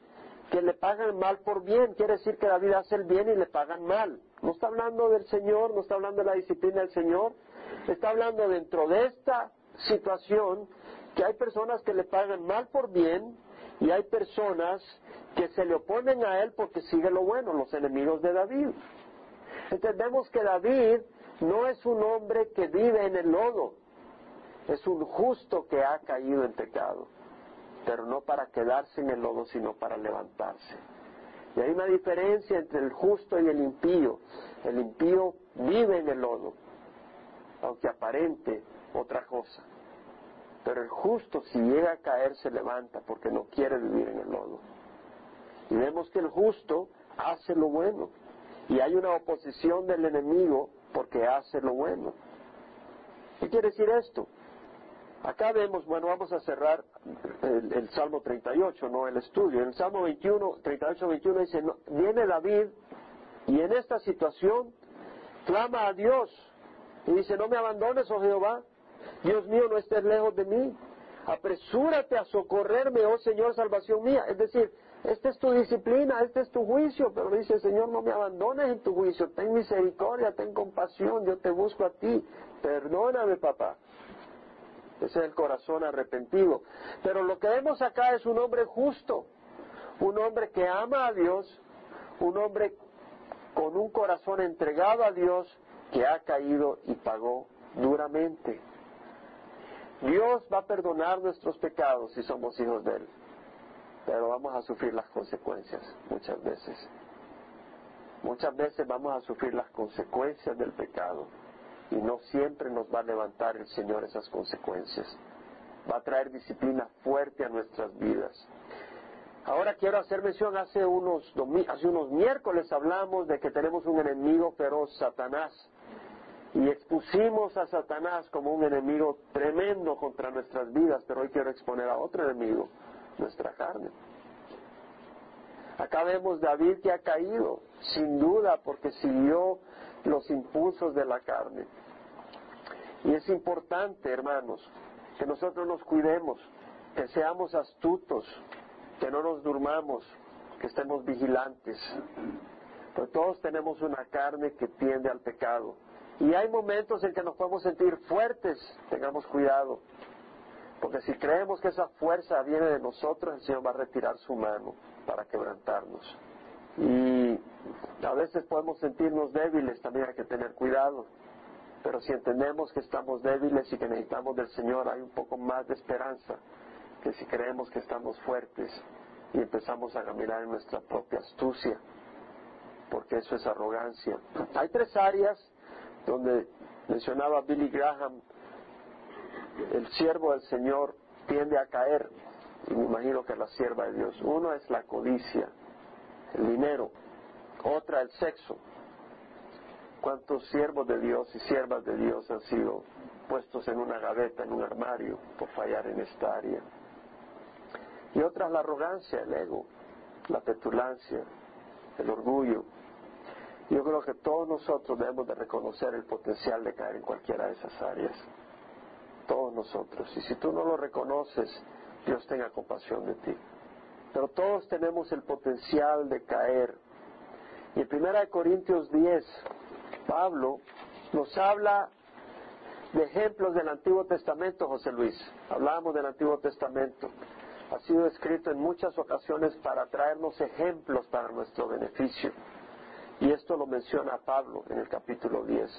[SPEAKER 1] que le pagan mal por bien, quiere decir que David hace el bien y le pagan mal. No está hablando del Señor, no está hablando de la disciplina del Señor, está hablando dentro de esta situación que hay personas que le pagan mal por bien y hay personas que se le oponen a él porque sigue lo bueno, los enemigos de David. Entendemos que David no es un hombre que vive en el lodo, es un justo que ha caído en pecado, pero no para quedarse en el lodo, sino para levantarse. Y hay una diferencia entre el justo y el impío. El impío vive en el lodo, aunque aparente otra cosa. Pero el justo si llega a caer se levanta porque no quiere vivir en el lodo. Y vemos que el justo hace lo bueno. Y hay una oposición del enemigo porque hace lo bueno. ¿Qué quiere decir esto? Acá vemos, bueno, vamos a cerrar el, Salmo 38, no el estudio. En el Salmo 21, 38, 21 dice, viene David y en esta situación clama a Dios y dice, no me abandones, oh Jehová, Dios mío, no estés lejos de mí. Apresúrate a socorrerme, oh Señor, salvación mía. Es decir, esta es tu disciplina, este es tu juicio, pero dice, Señor, no me abandones en tu juicio, ten misericordia, ten compasión, yo te busco a ti, perdóname, papá. Ese es el corazón arrepentido. Pero lo que vemos acá es un hombre justo, un hombre que ama a Dios, un hombre con un corazón entregado a Dios que ha caído y pagó duramente. Dios va a perdonar nuestros pecados si somos hijos de Él, pero vamos a sufrir las consecuencias muchas veces. Muchas veces vamos a sufrir las consecuencias del pecado y no siempre nos va a levantar el Señor esas consecuencias. Va a traer disciplina fuerte a nuestras vidas. Ahora quiero hacer mención, hace unos, hace unos miércoles hablamos de que tenemos un enemigo feroz, Satanás y expusimos a Satanás como un enemigo tremendo contra nuestras vidas, pero hoy quiero exponer a otro enemigo, nuestra carne. Acá vemos David que ha caído, sin duda, porque siguió los impulsos de la carne. Y es importante, hermanos, que nosotros nos cuidemos, que seamos astutos, que no nos durmamos, que estemos vigilantes. Pues todos tenemos una carne que tiende al pecado. Y hay momentos en que nos podemos sentir fuertes, tengamos cuidado. Porque si creemos que esa fuerza viene de nosotros, el Señor va a retirar su mano para quebrantarnos. Y a veces podemos sentirnos débiles, también hay que tener cuidado. Pero si entendemos que estamos débiles y que necesitamos del Señor, hay un poco más de esperanza que si creemos que estamos fuertes y empezamos a caminar en nuestra propia astucia, porque eso es arrogancia. Hay tres áreas donde mencionaba Billy Graham, el siervo del Señor tiende a caer, y me imagino que la sierva de Dios. Uno es la codicia, el dinero, otra el sexo. ¿Cuántos siervos de Dios y siervas de Dios han sido puestos en una gaveta, en un armario, por fallar en esta área? Y otra es la arrogancia, el ego, la petulancia, el orgullo. Yo creo que todos nosotros debemos de reconocer el potencial de caer en cualquiera de esas áreas. Todos nosotros. Y si tú no lo reconoces, Dios tenga compasión de ti. Pero todos tenemos el potencial de caer. Y en 1 Corintios 10, Pablo nos habla de ejemplos del Antiguo Testamento, José Luis. Hablábamos del Antiguo Testamento ha sido escrito en muchas ocasiones para traernos ejemplos para nuestro beneficio. Y esto lo menciona Pablo en el capítulo 10.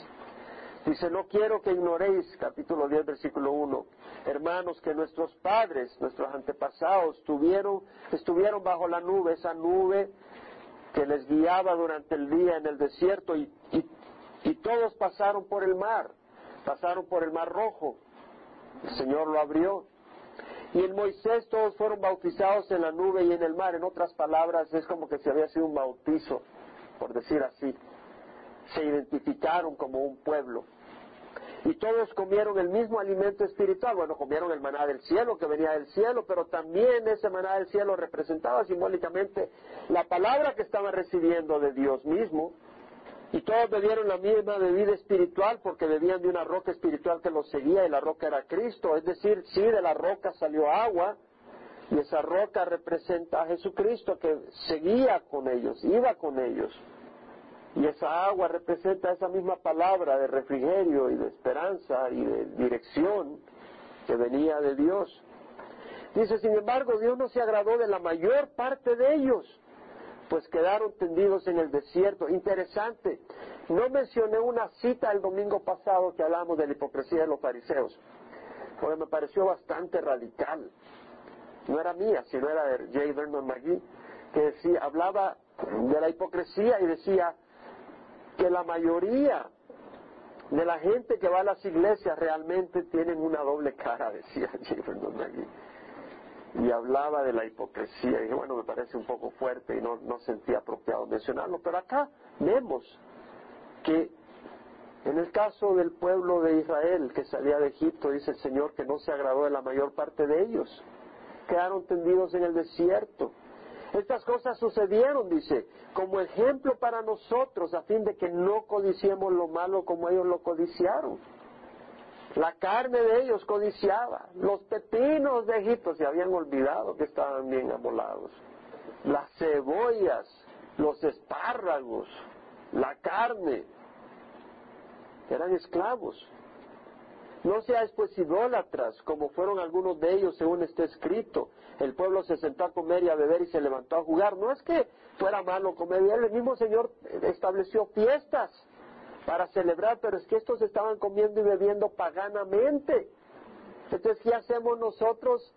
[SPEAKER 1] Dice, no quiero que ignoréis, capítulo 10, versículo 1, hermanos, que nuestros padres, nuestros antepasados, tuvieron, estuvieron bajo la nube, esa nube que les guiaba durante el día en el desierto y, y todos pasaron por el mar, pasaron por el mar rojo. El Señor lo abrió y en Moisés todos fueron bautizados en la nube y en el mar. En otras palabras, es como que se había sido un bautizo, por decir así. Se identificaron como un pueblo. Y todos comieron el mismo alimento espiritual. Bueno, comieron el maná del cielo que venía del cielo, pero también ese maná del cielo representaba simbólicamente la palabra que estaban recibiendo de Dios mismo y todos bebieron la misma bebida espiritual porque bebían de una roca espiritual que los seguía y la roca era Cristo. Es decir, sí, de la roca salió agua y esa roca representa a Jesucristo que seguía con ellos, iba con ellos. Y esa agua representa esa misma palabra de refrigerio y de esperanza y de dirección que venía de Dios. Dice, sin embargo, Dios no se agradó de la mayor parte de ellos pues quedaron tendidos en el desierto. Interesante, no mencioné una cita el domingo pasado que hablamos de la hipocresía de los fariseos, porque me pareció bastante radical. No era mía, sino era de J. Vernon McGee, que decía, hablaba de la hipocresía y decía que la mayoría de la gente que va a las iglesias realmente tienen una doble cara, decía J. Vernon McGee y hablaba de la hipocresía. Y bueno, me parece un poco fuerte y no, no sentía apropiado mencionarlo, pero acá vemos que en el caso del pueblo de Israel que salía de Egipto, dice el Señor que no se agradó de la mayor parte de ellos. Quedaron tendidos en el desierto. Estas cosas sucedieron, dice, como ejemplo para nosotros, a fin de que no codiciemos lo malo como ellos lo codiciaron. La carne de ellos codiciaba. Los pepinos de Egipto se habían olvidado que estaban bien amolados. Las cebollas, los espárragos, la carne. Eran esclavos. No seáis pues idólatras, como fueron algunos de ellos, según está escrito. El pueblo se sentó a comer y a beber y se levantó a jugar. No es que fuera malo comer, el mismo Señor estableció fiestas para celebrar, pero es que estos estaban comiendo y bebiendo paganamente. Entonces, ¿qué hacemos nosotros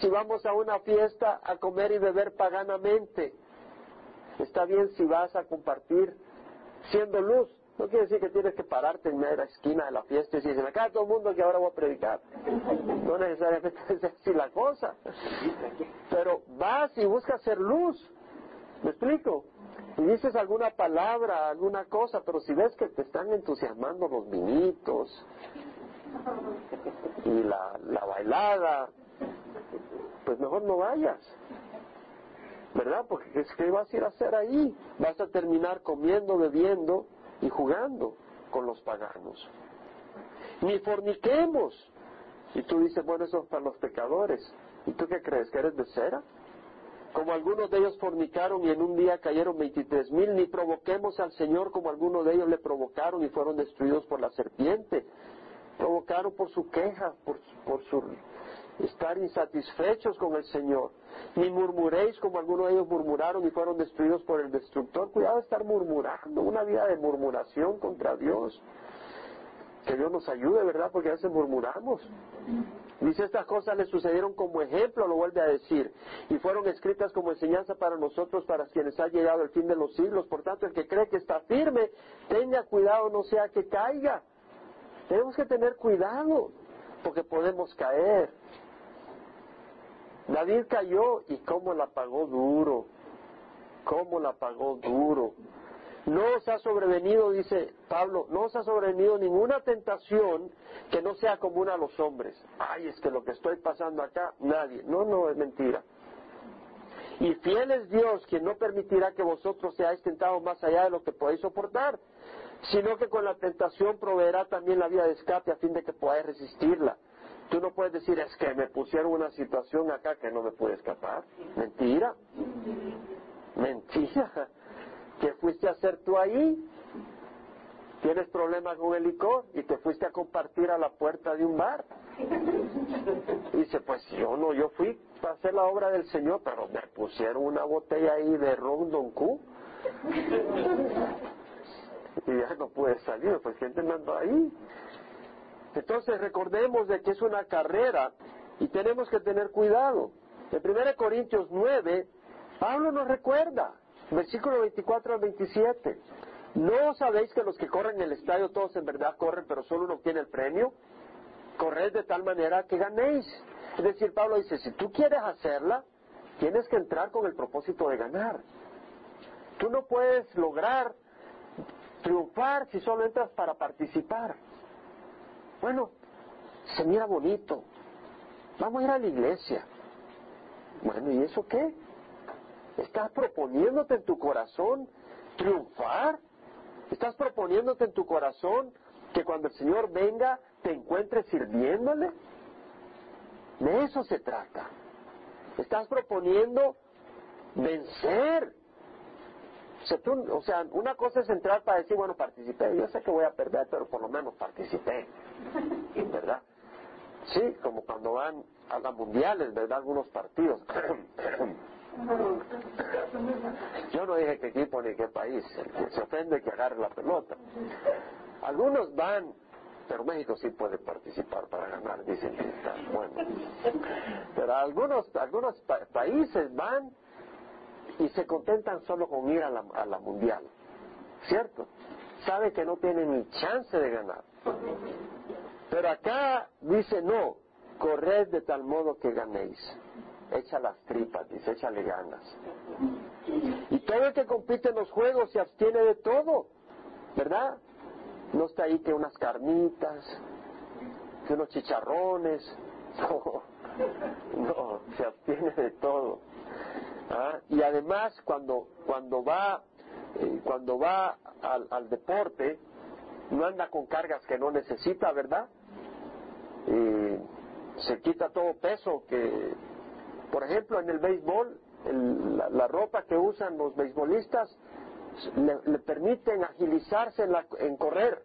[SPEAKER 1] si vamos a una fiesta a comer y beber paganamente? Está bien si vas a compartir siendo luz. No quiere decir que tienes que pararte en la esquina de la fiesta y decir, me cae todo el mundo que ahora voy a predicar. No necesariamente (laughs) es así la cosa. Pero vas y buscas ser luz. ¿Me explico? Y dices alguna palabra, alguna cosa, pero si ves que te están entusiasmando los vinitos y la, la bailada, pues mejor no vayas. ¿Verdad? Porque ¿qué vas a ir a hacer ahí? Vas a terminar comiendo, bebiendo y jugando con los paganos. Ni forniquemos, Y tú dices, bueno, eso es para los pecadores. ¿Y tú qué crees? ¿Que eres de cera? Como algunos de ellos fornicaron y en un día cayeron veintitrés mil, ni provoquemos al Señor como algunos de ellos le provocaron y fueron destruidos por la serpiente. Provocaron por su queja, por, por su estar insatisfechos con el Señor. Ni murmuréis como algunos de ellos murmuraron y fueron destruidos por el destructor. Cuidado de estar murmurando, una vida de murmuración contra Dios. Que Dios nos ayude, ¿verdad? Porque a veces murmuramos. Dice, estas cosas le sucedieron como ejemplo, lo vuelve a decir, y fueron escritas como enseñanza para nosotros, para quienes ha llegado el fin de los siglos. Por tanto, el que cree que está firme, tenga cuidado, no sea que caiga. Tenemos que tener cuidado, porque podemos caer. David cayó y cómo la pagó duro, cómo la pagó duro. No os ha sobrevenido, dice Pablo, no os ha sobrevenido ninguna tentación que no sea común a los hombres. Ay, es que lo que estoy pasando acá, nadie. No, no, es mentira. Y fiel es Dios quien no permitirá que vosotros seáis tentados más allá de lo que podéis soportar, sino que con la tentación proveerá también la vía de escape a fin de que podáis resistirla. Tú no puedes decir, es que me pusieron una situación acá que no me puede escapar. Mentira. Mentira. ¿Qué fuiste a hacer tú ahí? Tienes problemas con el licor y te fuiste a compartir a la puerta de un bar. dice, pues yo no, yo fui para hacer la obra del Señor, pero me pusieron una botella ahí de ron Don y ya no pude salir, pues gente me andó ahí. Entonces recordemos de que es una carrera y tenemos que tener cuidado. En 1 Corintios 9, Pablo nos recuerda, versículo 24 al 27, ¿no sabéis que los que corren en el estadio todos en verdad corren, pero solo uno obtiene el premio? Corred de tal manera que ganéis. Es decir, Pablo dice, si tú quieres hacerla, tienes que entrar con el propósito de ganar. Tú no puedes lograr triunfar si solo entras para participar. Bueno, se mira bonito. Vamos a ir a la iglesia. Bueno, ¿y eso qué? ¿Estás proponiéndote en tu corazón triunfar? ¿Estás proponiéndote en tu corazón que cuando el Señor venga te encuentres sirviéndole? De eso se trata. Estás proponiendo vencer o sea, una cosa es entrar para decir, bueno, participé, yo sé que voy a perder, pero por lo menos participé, ¿verdad? Sí, como cuando van a las mundiales, ¿verdad? Algunos partidos. (clears throat) Yo no dije qué equipo ni qué país, se ofende que agarre la pelota. Algunos van, pero México sí puede participar para ganar, dicen que está bueno. Pero algunos, algunos países van y se contentan solo con ir a la, mundial, ¿cierto? Sabe que no tienen ni chance de ganar. Pero acá dice, no, corred de tal modo que ganéis. Echa las tripas, dice, échale ganas. Y todo el que compite en los juegos se abstiene de todo, ¿verdad? No está ahí que unas carnitas, que unos chicharrones. (laughs) No, no, se abstiene de todo. ¿Ah? Y además cuando, cuando va, eh, cuando va al, deporte, no anda con cargas que no necesita, ¿verdad? se quita todo peso que, por ejemplo, en el béisbol, la, ropa que usan los beisbolistas le, permiten agilizarse en, en correr,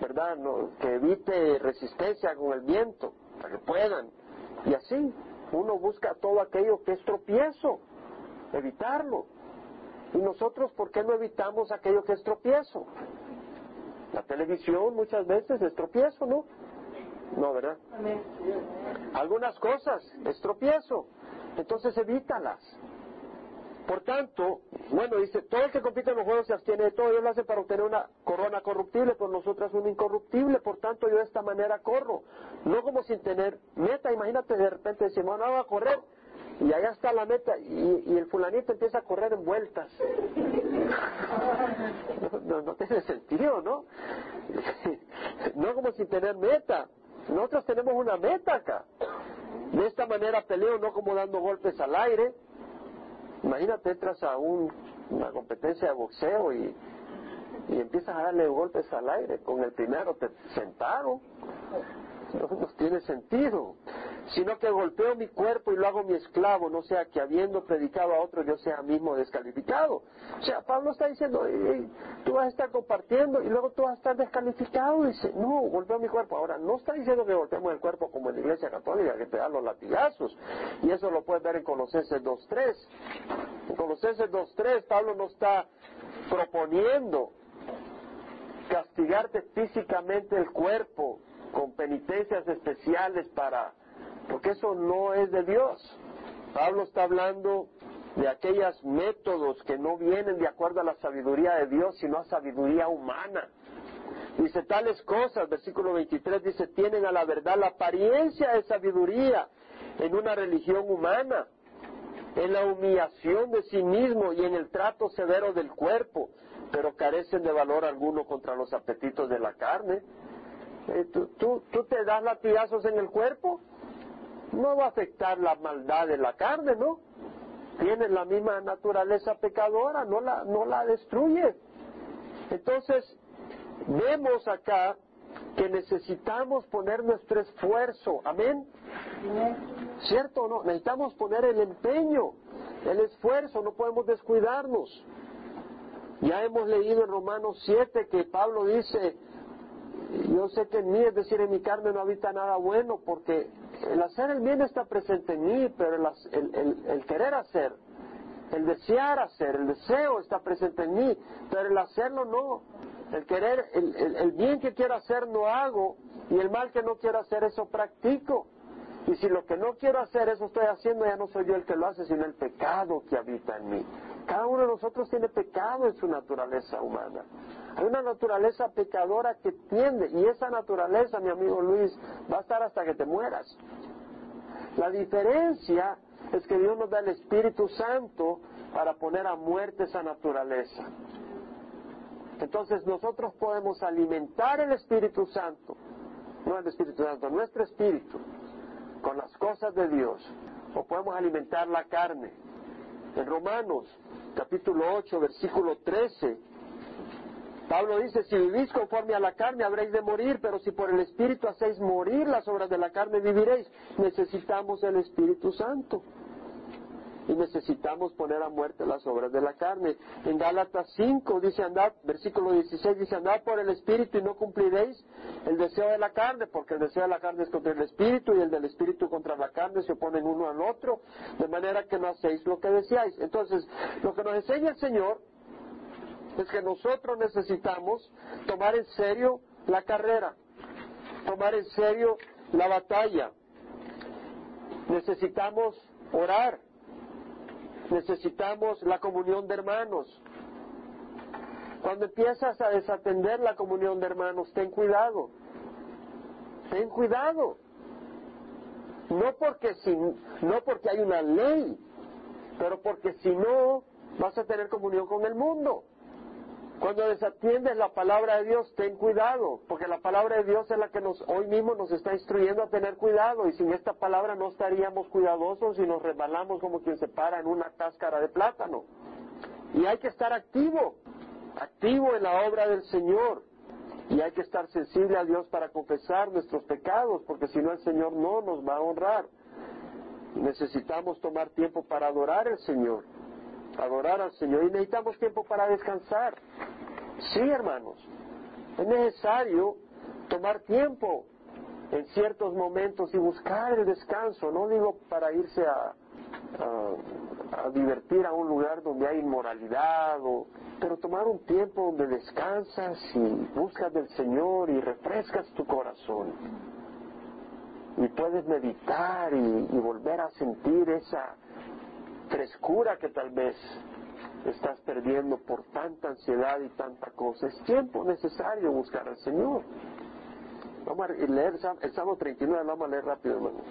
[SPEAKER 1] ¿verdad? que evite resistencia con el viento, para que puedan. Y así, uno busca todo aquello que es tropiezo, evitarlo. Y nosotros, ¿por qué no evitamos aquello que es tropiezo? La televisión muchas veces es tropiezo, ¿no? No, ¿verdad? Algunas cosas es tropiezo. Entonces evítalas. Por tanto, bueno, dice, todo el que compite en los juegos se abstiene de todo, Dios lo hace para obtener una corona corruptible, por nosotras una incorruptible, por tanto yo de esta manera corro, no como sin tener meta, imagínate de repente decimos, no, va a correr, y allá está la meta, y, el fulanito empieza a correr en vueltas. (laughs) No, no tiene sentido, ¿no? (laughs) no como sin tener meta, nosotros tenemos una meta acá. De esta manera peleo, no como dando golpes al aire, Imagínate, entras a una competencia de boxeo y, y empiezas a darle golpes al aire. Con el primero te sentaron. No, no tiene sentido. Sino que golpeo mi cuerpo y lo hago mi esclavo, no sea que habiendo predicado a otro yo sea mismo descalificado. O sea, Pablo está diciendo, tú vas a estar compartiendo y luego tú vas a estar descalificado. Dice, no, golpeo mi cuerpo. Ahora, no está diciendo que golpeemos el cuerpo como en la iglesia católica, que te dan los latigazos. Y eso lo puedes ver en Colosenses 2.3. En Colosenses 2.3 Pablo no está proponiendo castigarte físicamente el cuerpo con penitencias especiales para, porque eso no es de Dios. Pablo está hablando de aquellos métodos que no vienen de acuerdo a la sabiduría de Dios, sino a sabiduría humana. Dice tales cosas, versículo 23 dice, tienen a la verdad la apariencia de sabiduría en una religión humana, en la humillación de sí mismo y en el trato severo del cuerpo, pero carecen de valor alguno contra los apetitos de la carne. Eh, ¿tú, tú, tú te das latigazos en el cuerpo? No va a afectar la maldad de la carne, ¿no? Tienes la misma naturaleza pecadora, no la, no la destruye. Entonces, vemos acá que necesitamos poner nuestro esfuerzo, amén. ¿Cierto o no? Necesitamos poner el empeño, el esfuerzo, no podemos descuidarnos. Ya hemos leído en Romanos 7 que Pablo dice, yo sé que en mí, es decir, en mi carne no habita nada bueno, porque el hacer el bien está presente en mí, pero el, querer hacer, el desear hacer, el deseo está presente en mí, pero el hacerlo no. El querer, el, bien que quiero hacer no hago, y el mal que no quiero hacer eso practico. Y si lo que no quiero hacer eso estoy haciendo, ya no soy yo el que lo hace, sino el pecado que habita en mí. Cada uno de nosotros tiene pecado en su naturaleza humana. Hay una naturaleza pecadora que tiende, y esa naturaleza, mi amigo Luis, va a estar hasta que te mueras. La diferencia es que Dios nos da el Espíritu Santo para poner a muerte esa naturaleza. Entonces nosotros podemos alimentar el Espíritu Santo, no el Espíritu Santo, nuestro espíritu, con las cosas de Dios, o podemos alimentar la carne. En Romanos capítulo 8, versículo 13, Pablo dice, si vivís conforme a la carne habréis de morir, pero si por el Espíritu hacéis morir las obras de la carne viviréis. Necesitamos el Espíritu Santo y necesitamos poner a muerte las obras de la carne. En Gálatas 5 dice andad, versículo 16 dice andad por el Espíritu y no cumpliréis el deseo de la carne, porque el deseo de la carne es contra el Espíritu y el del Espíritu contra la carne se oponen uno al otro, de manera que no hacéis lo que deseáis. Entonces, lo que nos enseña el Señor es que nosotros necesitamos tomar en serio la carrera, tomar en serio la batalla. Necesitamos orar, necesitamos la comunión de hermanos. Cuando empiezas a desatender la comunión de hermanos, ten cuidado, ten cuidado. No porque, si, no porque hay una ley, pero porque si no, vas a tener comunión con el mundo. Cuando desatiendes la palabra de Dios, ten cuidado, porque la palabra de Dios es la que nos, hoy mismo nos está instruyendo a tener cuidado, y sin esta palabra no estaríamos cuidadosos y nos resbalamos como quien se para en una cáscara de plátano. Y hay que estar activo, activo en la obra del Señor, y hay que estar sensible a Dios para confesar nuestros pecados, porque si no el Señor no nos va a honrar. Necesitamos tomar tiempo para adorar al Señor adorar al Señor y necesitamos tiempo para descansar. Sí, hermanos, es necesario tomar tiempo en ciertos momentos y buscar el descanso, no digo para irse a, divertir a un lugar donde hay inmoralidad, pero tomar un tiempo donde descansas y buscas del Señor y refrescas tu corazón. Y puedes meditar y volver a sentir esa, frescura que tal vez estás perdiendo por tanta ansiedad y tanta cosa. Es tiempo necesario buscar al Señor. Vamos a leer el Salmo 39, vamos a leer rápido, hermanos,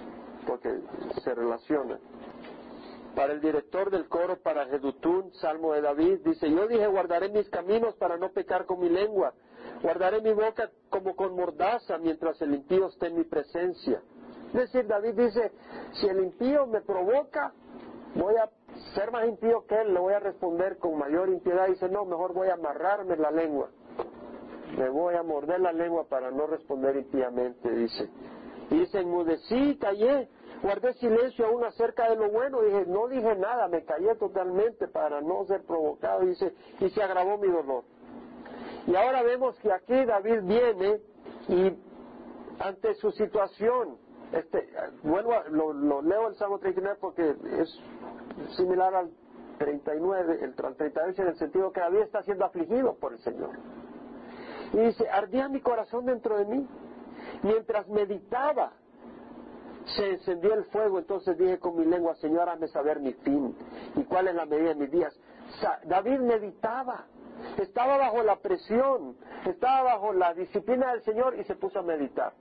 [SPEAKER 1] porque se relaciona. Para el director del coro, para Jedutún, Salmo de David, dice, yo dije, guardaré mis caminos para no pecar con mi lengua, guardaré mi boca como con mordaza mientras el impío esté en mi presencia. Es decir, David dice, si el impío me provoca, voy a ser más impío que él, le voy a responder con mayor impiedad. Dice, no, mejor voy a amarrarme la lengua. Me voy a morder la lengua para no responder impíamente, dice. Y dice, enmudecí, callé, guardé silencio aún acerca de lo bueno. Dije, no dije nada, me callé totalmente para no ser provocado. Dice, y se agravó mi dolor. Y ahora vemos que aquí David viene y ante su situación, este, vuelvo lo, lo leo el Salmo 39 porque es similar al 39, el 38 en el sentido que David está siendo afligido por el Señor. Y dice, ardía mi corazón dentro de mí. Mientras meditaba, se encendió el fuego, entonces dije con mi lengua, Señor, hazme saber mi fin y cuál es la medida de mis días. David meditaba, estaba bajo la presión, estaba bajo la disciplina del Señor y se puso a meditar.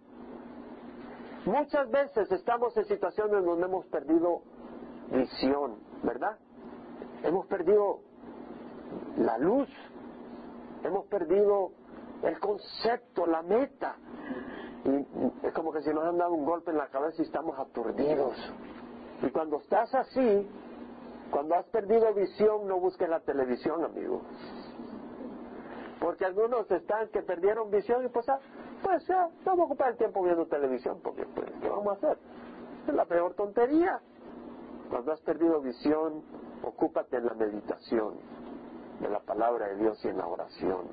[SPEAKER 1] Muchas veces estamos en situaciones donde hemos perdido visión, ¿verdad? Hemos perdido la luz, hemos perdido el concepto, la meta. Y es como que si nos han dado un golpe en la cabeza y estamos aturdidos. Y cuando estás así, cuando has perdido visión, no busques la televisión, amigo. Porque algunos están que perdieron visión y pues, ah, pues ya, vamos a ocupar el tiempo viendo televisión, porque pues, ¿qué vamos a hacer? Es la peor tontería. Cuando has perdido visión, ocúpate en la meditación de la palabra de Dios y en la oración.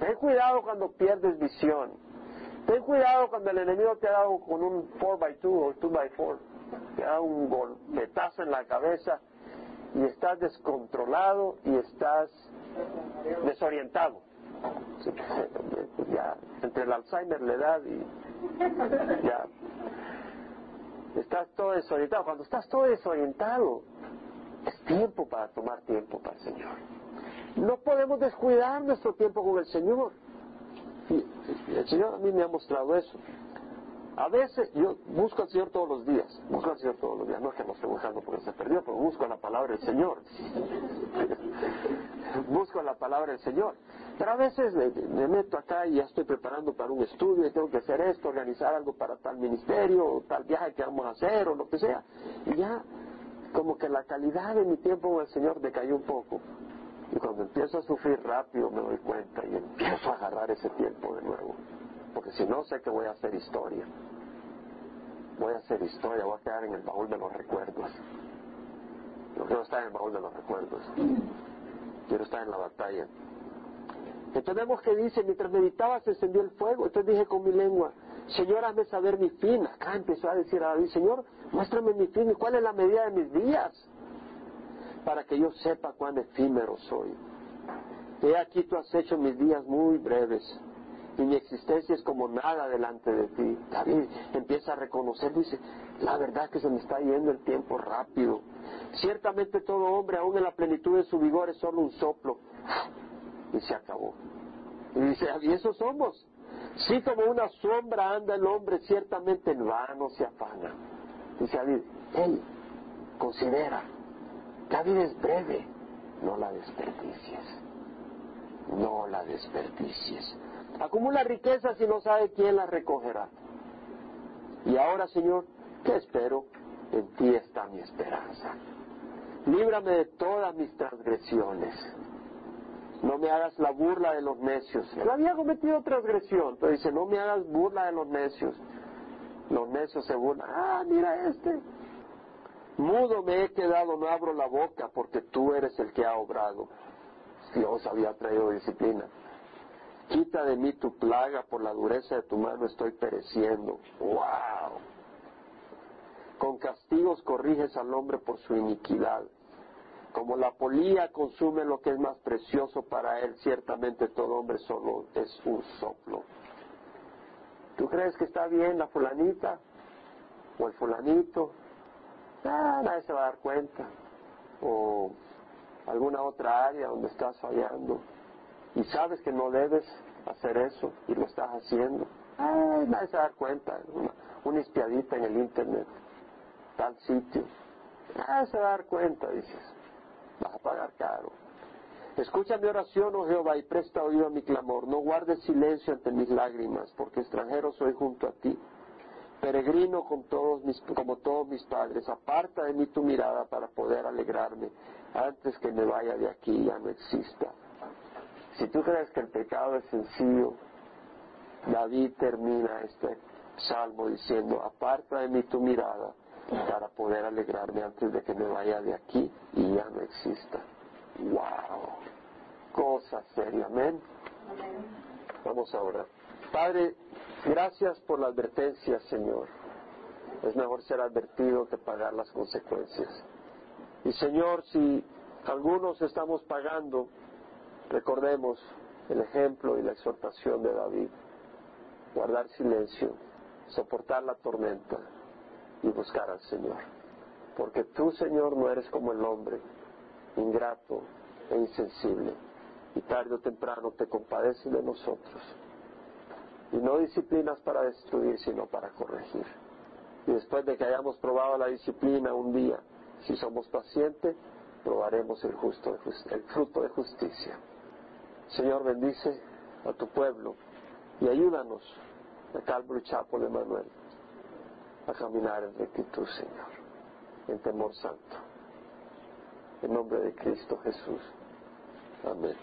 [SPEAKER 1] Ten cuidado cuando pierdes visión. Ten cuidado cuando el enemigo te ha dado con un 4x2 o 2x4, te da un golpetazo en la cabeza y estás descontrolado y estás desorientado. Pues ya, entre el Alzheimer, la edad y ya estás todo desorientado. Cuando estás todo desorientado, es tiempo para tomar tiempo para el Señor. No podemos descuidar nuestro tiempo con el Señor. El Señor a mí me ha mostrado eso. A veces yo busco al Señor todos los días, busco al Señor todos los días, no es que no esté buscando porque se perdió, pero busco la palabra del Señor. (laughs) busco la palabra del Señor. Pero a veces me, meto acá y ya estoy preparando para un estudio y tengo que hacer esto, organizar algo para tal ministerio, o tal viaje que vamos a hacer, o lo que sea. Y ya como que la calidad de mi tiempo con el Señor decayó un poco. Y cuando empiezo a sufrir rápido me doy cuenta y empiezo a agarrar ese tiempo de nuevo. Porque si no sé que voy a hacer historia. Voy a hacer historia, voy a quedar en el baúl de los recuerdos. Yo quiero estar en el baúl de los recuerdos. Quiero estar en la batalla. Entonces vemos que dice, mientras meditaba se encendió el fuego. Entonces dije con mi lengua, Señor, hazme saber mi fin. Acá empezó a decir a David, Señor, muéstrame mi fin y cuál es la medida de mis días para que yo sepa cuán efímero soy. He aquí tú has hecho mis días muy breves y mi existencia es como nada delante de ti. David empieza a reconocer, dice, la verdad que se me está yendo el tiempo rápido. Ciertamente todo hombre, aún en la plenitud de su vigor, es solo un soplo. Y se acabó. Y dice, y eso somos. Si como una sombra anda el hombre, ciertamente en vano se afana. Dice David, hey, considera, la vida es breve, no la desperdicies. No la desperdicies. Acumula riquezas y no sabe quién las recogerá. Y ahora, Señor, ¿qué espero? En ti está mi esperanza. Líbrame de todas mis transgresiones no me hagas la burla de los necios. Él había cometido transgresión, pero dice, no me hagas burla de los necios. Los necios se burlan, ah, mira este. Mudo me he quedado, no abro la boca, porque tú eres el que ha obrado. Dios había traído disciplina. Quita de mí tu plaga, por la dureza de tu mano estoy pereciendo. ¡Wow! Con castigos corriges al hombre por su iniquidad como la polía consume lo que es más precioso para él, ciertamente todo hombre solo es un soplo. ¿Tú crees que está bien la fulanita o el fulanito? Ah, nadie se va a dar cuenta. O alguna otra área donde estás fallando y sabes que no debes hacer eso y lo estás haciendo. Ah, nadie se va a dar cuenta. Una, una espiadita en el internet, tal sitio. Nadie se va a dar cuenta, dices vas a pagar caro. Escucha mi oración, oh Jehová, y presta oído a mi clamor. No guardes silencio ante mis lágrimas, porque extranjero soy junto a ti. Peregrino con todos mis, como todos mis padres. Aparta de mí tu mirada para poder alegrarme antes que me vaya de aquí y ya no exista. Si tú crees que el pecado es sencillo, David termina este salmo diciendo, aparta de mí tu mirada para poder alegrarme antes de que me vaya de aquí y ya no exista. ¡Wow! Cosa seria, amén. Vamos a orar. Padre, gracias por la advertencia, Señor. Es mejor ser advertido que pagar las consecuencias. Y Señor, si algunos estamos pagando, recordemos el ejemplo y la exhortación de David. Guardar silencio, soportar la tormenta y buscar al Señor. Porque tú, Señor, no eres como el hombre, ingrato e insensible. Y tarde o temprano te compadeces de nosotros. Y no disciplinas para destruir, sino para corregir. Y después de que hayamos probado la disciplina un día, si somos pacientes, probaremos el, justo, el fruto de justicia. Señor, bendice a tu pueblo y ayúdanos a Calvary Chapel Emanuel a caminar en rectitud, Señor, en temor santo. En nombre de Cristo Jesús. Amén.